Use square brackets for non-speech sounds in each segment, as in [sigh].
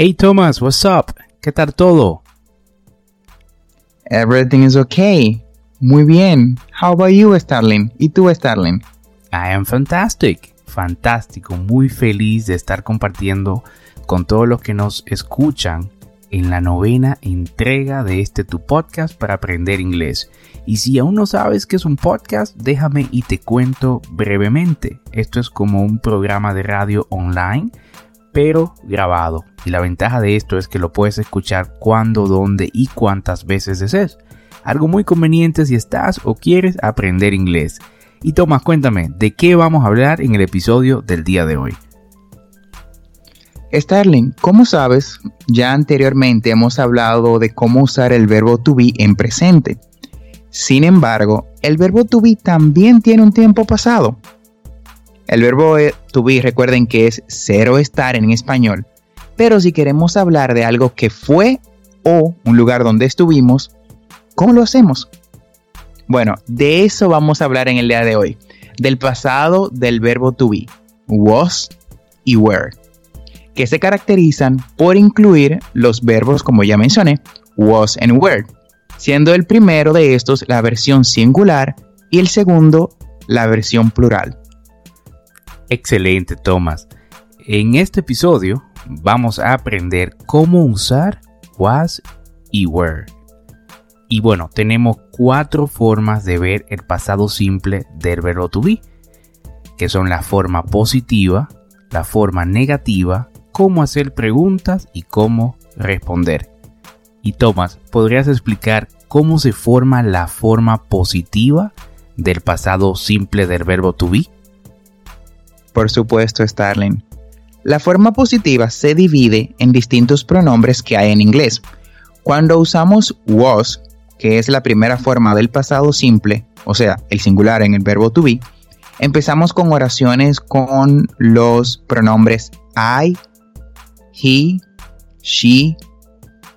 Hey Thomas, what's up? ¿Qué tal todo? Everything is okay. Muy bien. How about you, Starling? ¿Y tú, Starling? I am fantastic. Fantástico. Muy feliz de estar compartiendo con todos los que nos escuchan en la novena entrega de este tu podcast para aprender inglés. Y si aún no sabes qué es un podcast, déjame y te cuento brevemente. Esto es como un programa de radio online pero grabado. Y la ventaja de esto es que lo puedes escuchar cuando, dónde y cuántas veces desees. Algo muy conveniente si estás o quieres aprender inglés. Y Tomás, cuéntame, ¿de qué vamos a hablar en el episodio del día de hoy? Starling, como sabes, ya anteriormente hemos hablado de cómo usar el verbo to be en presente. Sin embargo, el verbo to be también tiene un tiempo pasado. El verbo to be, recuerden que es ser o estar en español. Pero si queremos hablar de algo que fue o un lugar donde estuvimos, ¿cómo lo hacemos? Bueno, de eso vamos a hablar en el día de hoy. Del pasado del verbo to be, was y were, que se caracterizan por incluir los verbos, como ya mencioné, was and were, siendo el primero de estos la versión singular y el segundo la versión plural. Excelente, Thomas. En este episodio vamos a aprender cómo usar was y were. Y bueno, tenemos cuatro formas de ver el pasado simple del verbo to be, que son la forma positiva, la forma negativa, cómo hacer preguntas y cómo responder. Y Thomas, ¿podrías explicar cómo se forma la forma positiva del pasado simple del verbo to be? Por supuesto, Starling. La forma positiva se divide en distintos pronombres que hay en inglés. Cuando usamos was, que es la primera forma del pasado simple, o sea, el singular en el verbo to be, empezamos con oraciones con los pronombres I, he, she,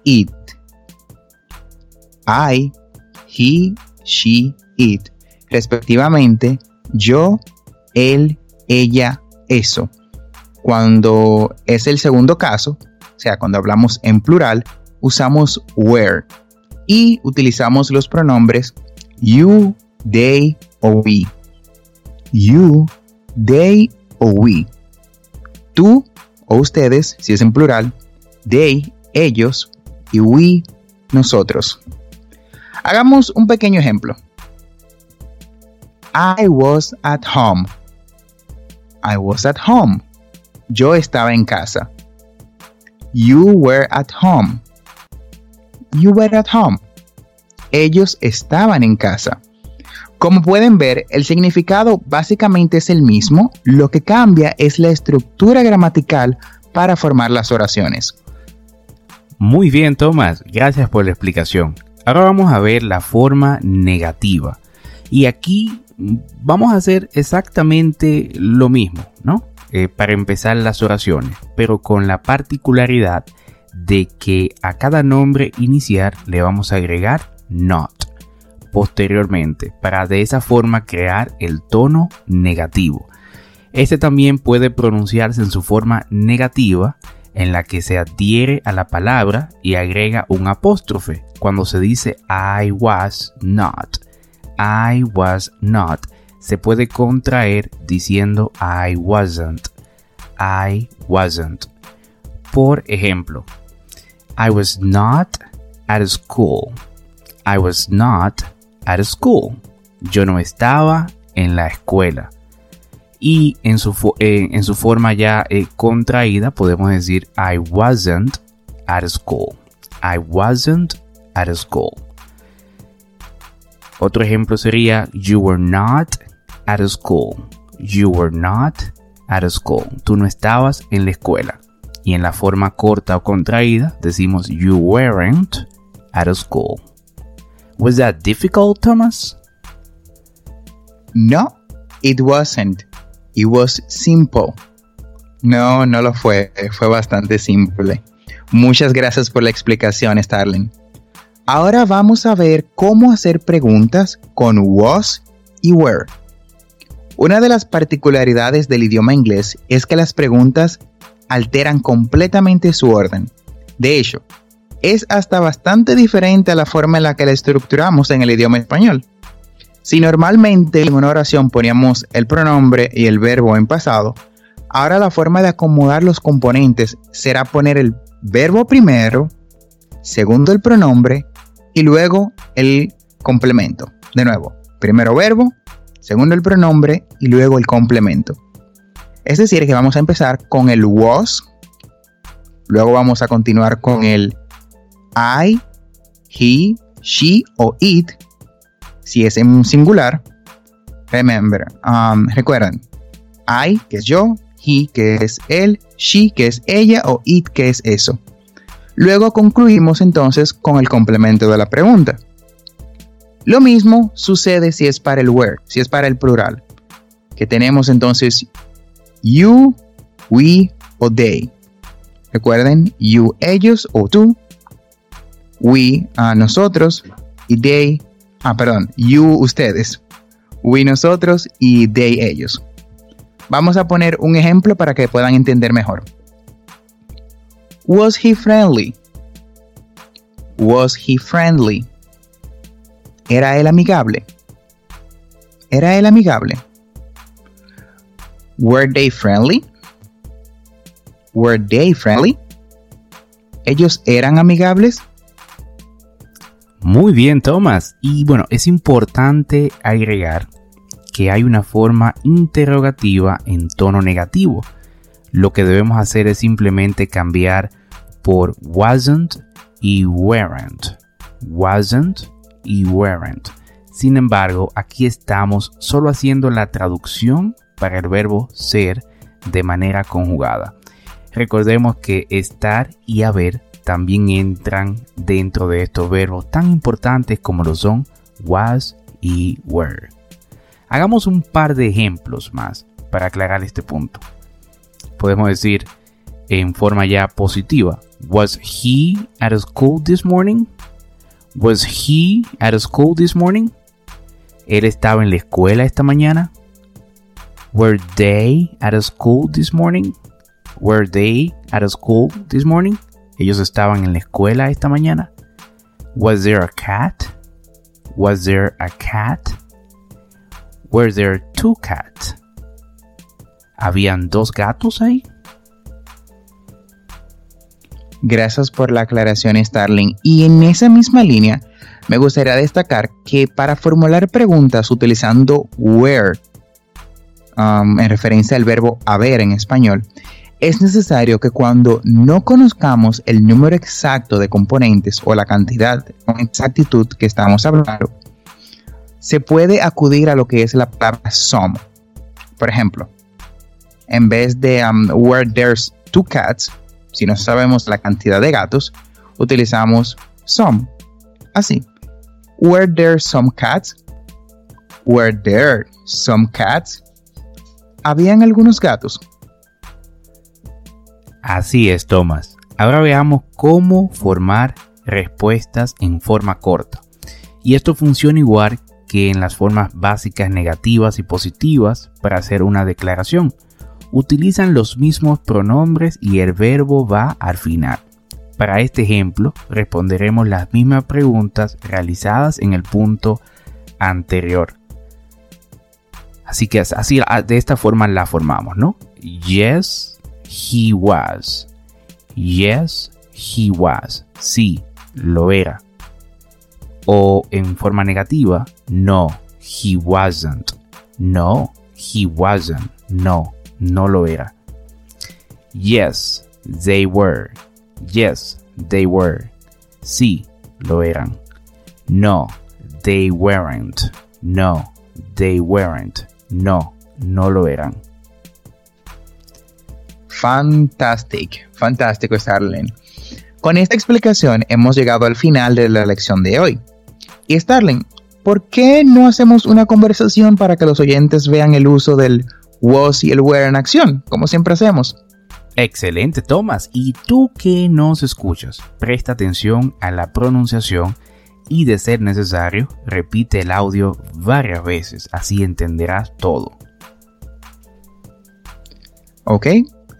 it. I, he, she, it, respectivamente, yo, él, ella, eso. Cuando es el segundo caso, o sea, cuando hablamos en plural, usamos where y utilizamos los pronombres you, they o we. You, they o we. Tú o ustedes, si es en plural, they, ellos y we, nosotros. Hagamos un pequeño ejemplo. I was at home. I was at home. Yo estaba en casa. You were at home. You were at home. Ellos estaban en casa. Como pueden ver, el significado básicamente es el mismo, lo que cambia es la estructura gramatical para formar las oraciones. Muy bien, Tomás, gracias por la explicación. Ahora vamos a ver la forma negativa. Y aquí vamos a hacer exactamente lo mismo, ¿no? Eh, para empezar las oraciones, pero con la particularidad de que a cada nombre inicial le vamos a agregar not posteriormente para de esa forma crear el tono negativo. Este también puede pronunciarse en su forma negativa en la que se adhiere a la palabra y agrega un apóstrofe cuando se dice I was not. I was not se puede contraer diciendo I wasn't. I wasn't. Por ejemplo, I was not at school. I was not at school. Yo no estaba en la escuela. Y en su, eh, en su forma ya eh, contraída podemos decir I wasn't at school. I wasn't at school. Otro ejemplo sería You were not at school. You were not at school. Tú no estabas en la escuela. Y en la forma corta o contraída decimos You weren't at school. Was that difficult, Thomas? No, it wasn't. It was simple. No, no lo fue. Fue bastante simple. Muchas gracias por la explicación, Starling. Ahora vamos a ver cómo hacer preguntas con was y were. Una de las particularidades del idioma inglés es que las preguntas alteran completamente su orden. De hecho, es hasta bastante diferente a la forma en la que la estructuramos en el idioma español. Si normalmente en una oración poníamos el pronombre y el verbo en pasado, ahora la forma de acomodar los componentes será poner el verbo primero, segundo el pronombre y luego el complemento. De nuevo, primero verbo, segundo el pronombre y luego el complemento. Es decir, que vamos a empezar con el was, luego vamos a continuar con el I, he, she o it, si es en singular, remember, um, recuerden, I, que es yo, he, que es él, she, que es ella, o it, que es eso. Luego concluimos entonces con el complemento de la pregunta. Lo mismo sucede si es para el where, si es para el plural, que tenemos entonces you, we o they. Recuerden, you, ellos o tú, we, a nosotros y they, Ah, perdón, you ustedes, we nosotros y they ellos. Vamos a poner un ejemplo para que puedan entender mejor. Was he friendly? Was he friendly? ¿Era él amigable? ¿Era él amigable? Were they friendly? Were they friendly? ¿Ellos eran amigables? Muy bien, Thomas. Y bueno, es importante agregar que hay una forma interrogativa en tono negativo. Lo que debemos hacer es simplemente cambiar por wasn't y weren't. Wasn't y weren't. Sin embargo, aquí estamos solo haciendo la traducción para el verbo ser de manera conjugada. Recordemos que estar y haber también entran dentro de estos verbos tan importantes como lo son was y were. Hagamos un par de ejemplos más para aclarar este punto. Podemos decir en forma ya positiva, was he at school this morning? Was he at school this morning? Él estaba en la escuela esta mañana. Were they at school this morning? Were they at school this morning? Ellos estaban en la escuela esta mañana. Was there a cat? Was there a cat? Were there two cats? ¿Habían dos gatos ahí? Gracias por la aclaración, Starling. Y en esa misma línea, me gustaría destacar que para formular preguntas utilizando where, um, en referencia al verbo haber en español, es necesario que cuando no conozcamos el número exacto de componentes o la cantidad con exactitud que estamos hablando, se puede acudir a lo que es la palabra some. Por ejemplo, en vez de um, where there's two cats, si no sabemos la cantidad de gatos, utilizamos some. Así. Were there some cats? Were there some cats? ¿Habían algunos gatos? Así es, Thomas. Ahora veamos cómo formar respuestas en forma corta. Y esto funciona igual que en las formas básicas negativas y positivas para hacer una declaración. Utilizan los mismos pronombres y el verbo va al final. Para este ejemplo, responderemos las mismas preguntas realizadas en el punto anterior. Así que así de esta forma la formamos, ¿no? Yes, he was. Yes, he was. Sí, lo era o en forma negativa, no, he wasn't. No, he wasn't. No, no lo era. Yes, they were. Yes, they were. Sí, lo eran. No, they weren't. No, they weren't. No, no lo eran. Fantastic, fantástico, Starling. Con esta explicación hemos llegado al final de la lección de hoy. Y Starling, ¿por qué no hacemos una conversación para que los oyentes vean el uso del was y el were en acción, como siempre hacemos? Excelente, Thomas. Y tú que nos escuchas, presta atención a la pronunciación y de ser necesario, repite el audio varias veces, así entenderás todo. Ok.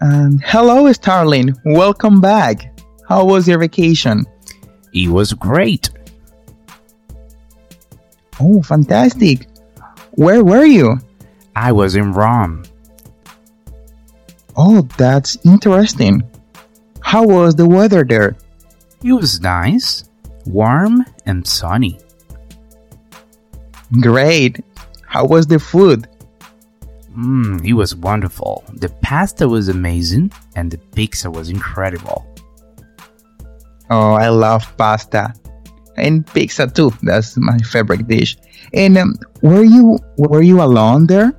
Um, hello, Starling. Welcome back. How was your vacation? It was great. Oh, fantastic. Where were you? I was in Rome. Oh, that's interesting. How was the weather there? It was nice, warm, and sunny. Great. How was the food? Mmm, it was wonderful. The pasta was amazing, and the pizza was incredible. Oh, I love pasta and pizza too. That's my favorite dish. And um, were you were you alone there?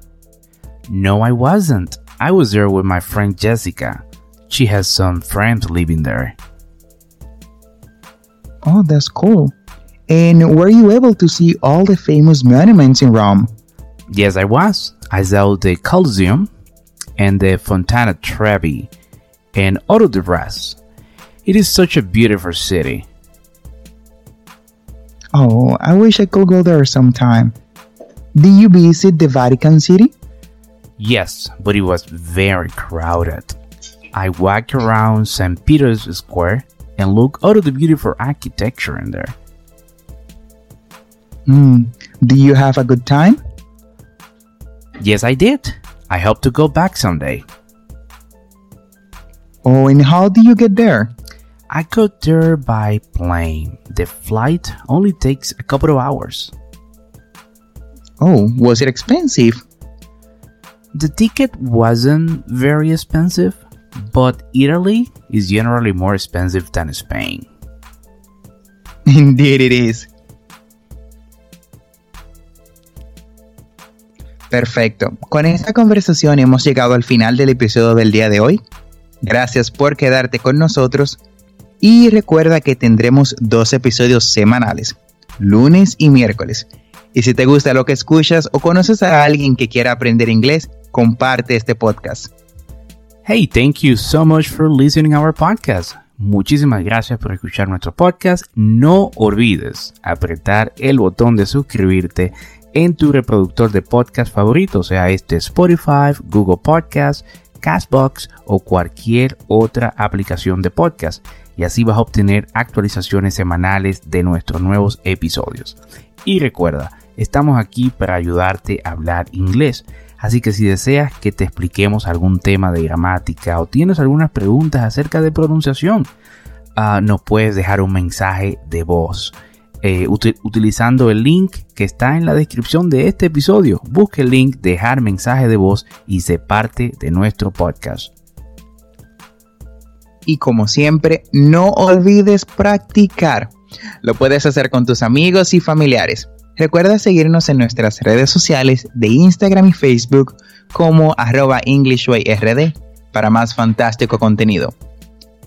No, I wasn't. I was there with my friend Jessica. She has some friends living there. Oh, that's cool. And were you able to see all the famous monuments in Rome? Yes, I was. I saw the Colosseum and the Fontana Trevi and all of the rest. It is such a beautiful city. Oh, I wish I could go there sometime. Did you visit the Vatican City? Yes, but it was very crowded. I walked around St. Peter's Square and looked out of the beautiful architecture in there. Hmm, do you have a good time? Yes, I did. I hope to go back someday. Oh, and how do you get there? I got there by plane. The flight only takes a couple of hours. Oh, was it expensive? The ticket wasn't very expensive, but Italy is generally more expensive than Spain. [laughs] Indeed, it is. Perfecto. Con esta conversación hemos llegado al final del episodio del día de hoy. Gracias por quedarte con nosotros Y recuerda que tendremos dos episodios semanales, lunes y miércoles. Y si te gusta lo que escuchas o conoces a alguien que quiera aprender inglés, comparte este podcast. Hey, thank you so much for listening our podcast. Muchísimas gracias por escuchar nuestro podcast. No olvides apretar el botón de suscribirte en tu reproductor de podcast favorito, sea este Spotify, Google Podcast, Castbox o cualquier otra aplicación de podcast y así vas a obtener actualizaciones semanales de nuestros nuevos episodios. Y recuerda, estamos aquí para ayudarte a hablar inglés. Así que si deseas que te expliquemos algún tema de gramática o tienes algunas preguntas acerca de pronunciación, uh, nos puedes dejar un mensaje de voz. Eh, utilizando el link que está en la descripción de este episodio. Busque el link, dejar mensaje de voz y se parte de nuestro podcast y como siempre, no olvides practicar. Lo puedes hacer con tus amigos y familiares. Recuerda seguirnos en nuestras redes sociales de Instagram y Facebook como arroba EnglishWayRD para más fantástico contenido.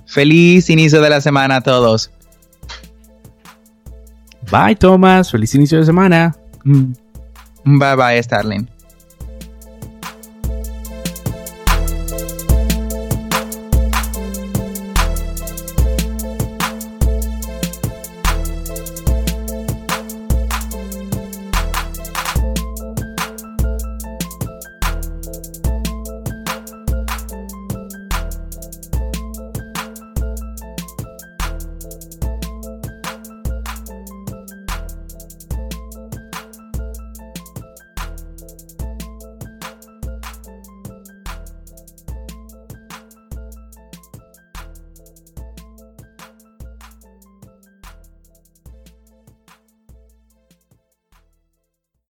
Feliz inicio de la semana a todos. Bye Thomas, feliz inicio de semana. Bye bye Starling.